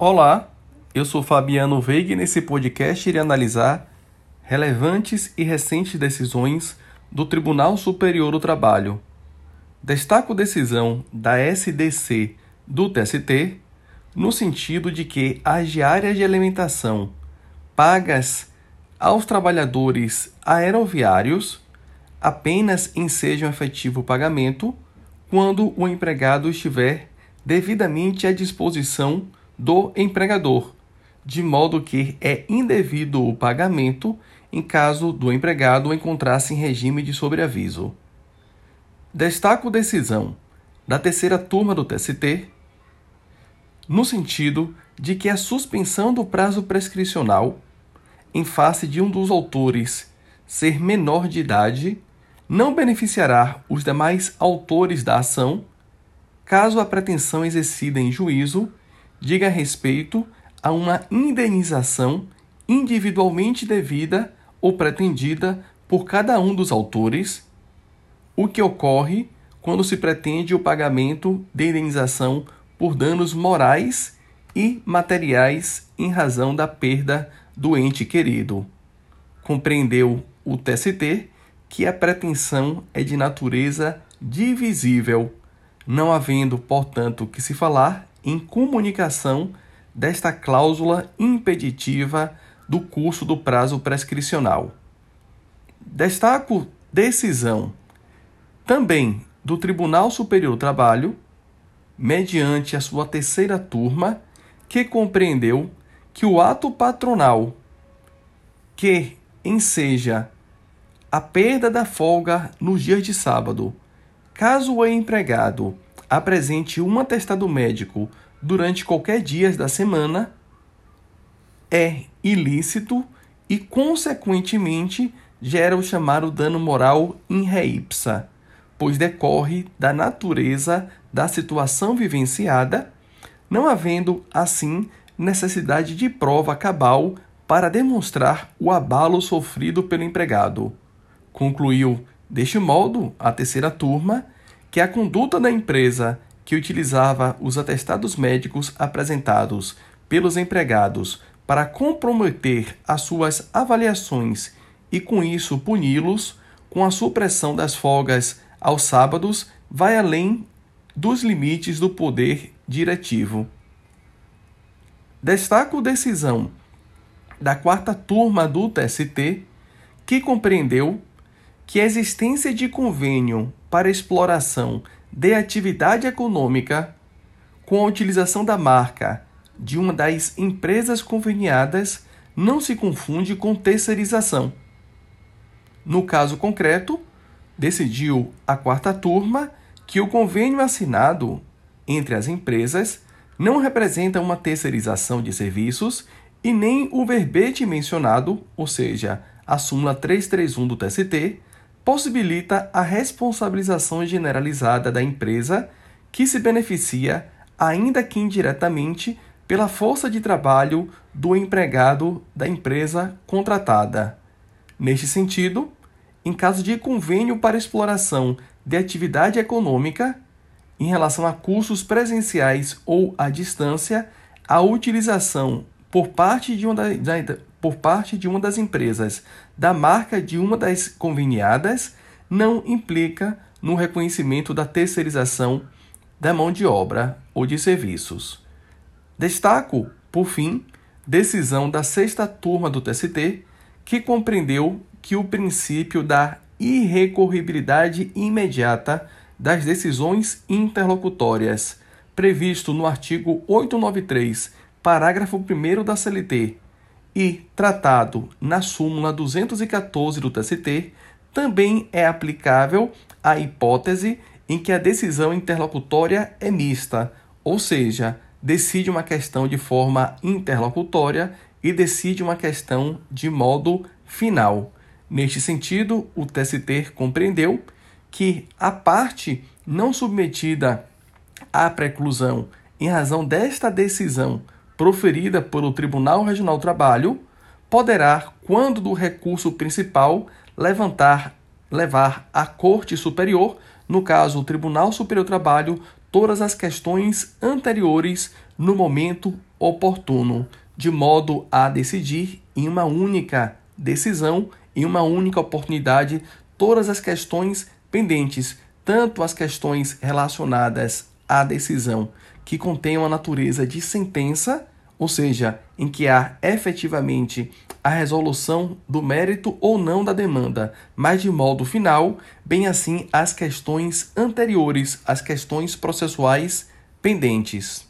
Olá, eu sou Fabiano Veiga e nesse podcast irei analisar relevantes e recentes decisões do Tribunal Superior do Trabalho. Destaco decisão da SDC do TST no sentido de que as diárias de alimentação pagas aos trabalhadores aeroviários apenas ensejam efetivo pagamento quando o empregado estiver devidamente à disposição do empregador, de modo que é indevido o pagamento em caso do empregado encontrar-se em regime de sobreaviso. Destaco decisão da terceira turma do TST no sentido de que a suspensão do prazo prescricional em face de um dos autores ser menor de idade não beneficiará os demais autores da ação, caso a pretensão exercida em juízo diga respeito a uma indenização individualmente devida ou pretendida por cada um dos autores, o que ocorre quando se pretende o pagamento de indenização por danos morais e materiais em razão da perda do ente querido. Compreendeu o TST que a pretensão é de natureza divisível, não havendo, portanto, que se falar em comunicação desta cláusula impeditiva do curso do prazo prescricional. Destaco decisão também do Tribunal Superior do Trabalho, mediante a sua terceira turma, que compreendeu que o ato patronal que enseja a perda da folga nos dias de sábado, caso o empregado apresente um atestado médico durante qualquer dia da semana, é ilícito e, consequentemente, gera o chamado dano moral in re ipsa, pois decorre da natureza da situação vivenciada, não havendo, assim, necessidade de prova cabal para demonstrar o abalo sofrido pelo empregado. Concluiu, deste modo, a terceira turma que a conduta da empresa que utilizava os atestados médicos apresentados pelos empregados para comprometer as suas avaliações e com isso puni-los com a supressão das folgas aos sábados vai além dos limites do poder diretivo. Destaco decisão da quarta turma do TST que compreendeu que a existência de convênio para exploração de atividade econômica com a utilização da marca de uma das empresas conveniadas não se confunde com terceirização. No caso concreto, decidiu a quarta turma que o convênio assinado entre as empresas não representa uma terceirização de serviços e nem o verbete mencionado, ou seja, a súmula 331 do TST, possibilita a responsabilização generalizada da empresa que se beneficia, ainda que indiretamente, pela força de trabalho do empregado da empresa contratada. Neste sentido, em caso de convênio para exploração de atividade econômica, em relação a cursos presenciais ou à distância, a utilização por parte de uma, por parte de uma das empresas da marca de uma das conveniadas não implica no reconhecimento da terceirização da mão de obra ou de serviços. Destaco, por fim, decisão da sexta turma do TST, que compreendeu que o princípio da irrecorribilidade imediata das decisões interlocutórias, previsto no artigo 893, parágrafo 1 da CLT, e tratado na súmula 214 do TST, também é aplicável à hipótese em que a decisão interlocutória é mista, ou seja, decide uma questão de forma interlocutória e decide uma questão de modo final. Neste sentido, o TST compreendeu que a parte não submetida à preclusão em razão desta decisão proferida pelo Tribunal Regional do Trabalho poderá, quando do recurso principal, levantar, levar à Corte Superior, no caso o Tribunal Superior do Trabalho, todas as questões anteriores no momento oportuno, de modo a decidir em uma única decisão, em uma única oportunidade, todas as questões pendentes, tanto as questões relacionadas à decisão que contenham a natureza de sentença, ou seja, em que há efetivamente a resolução do mérito ou não da demanda, mas de modo final, bem assim as questões anteriores, as questões processuais pendentes.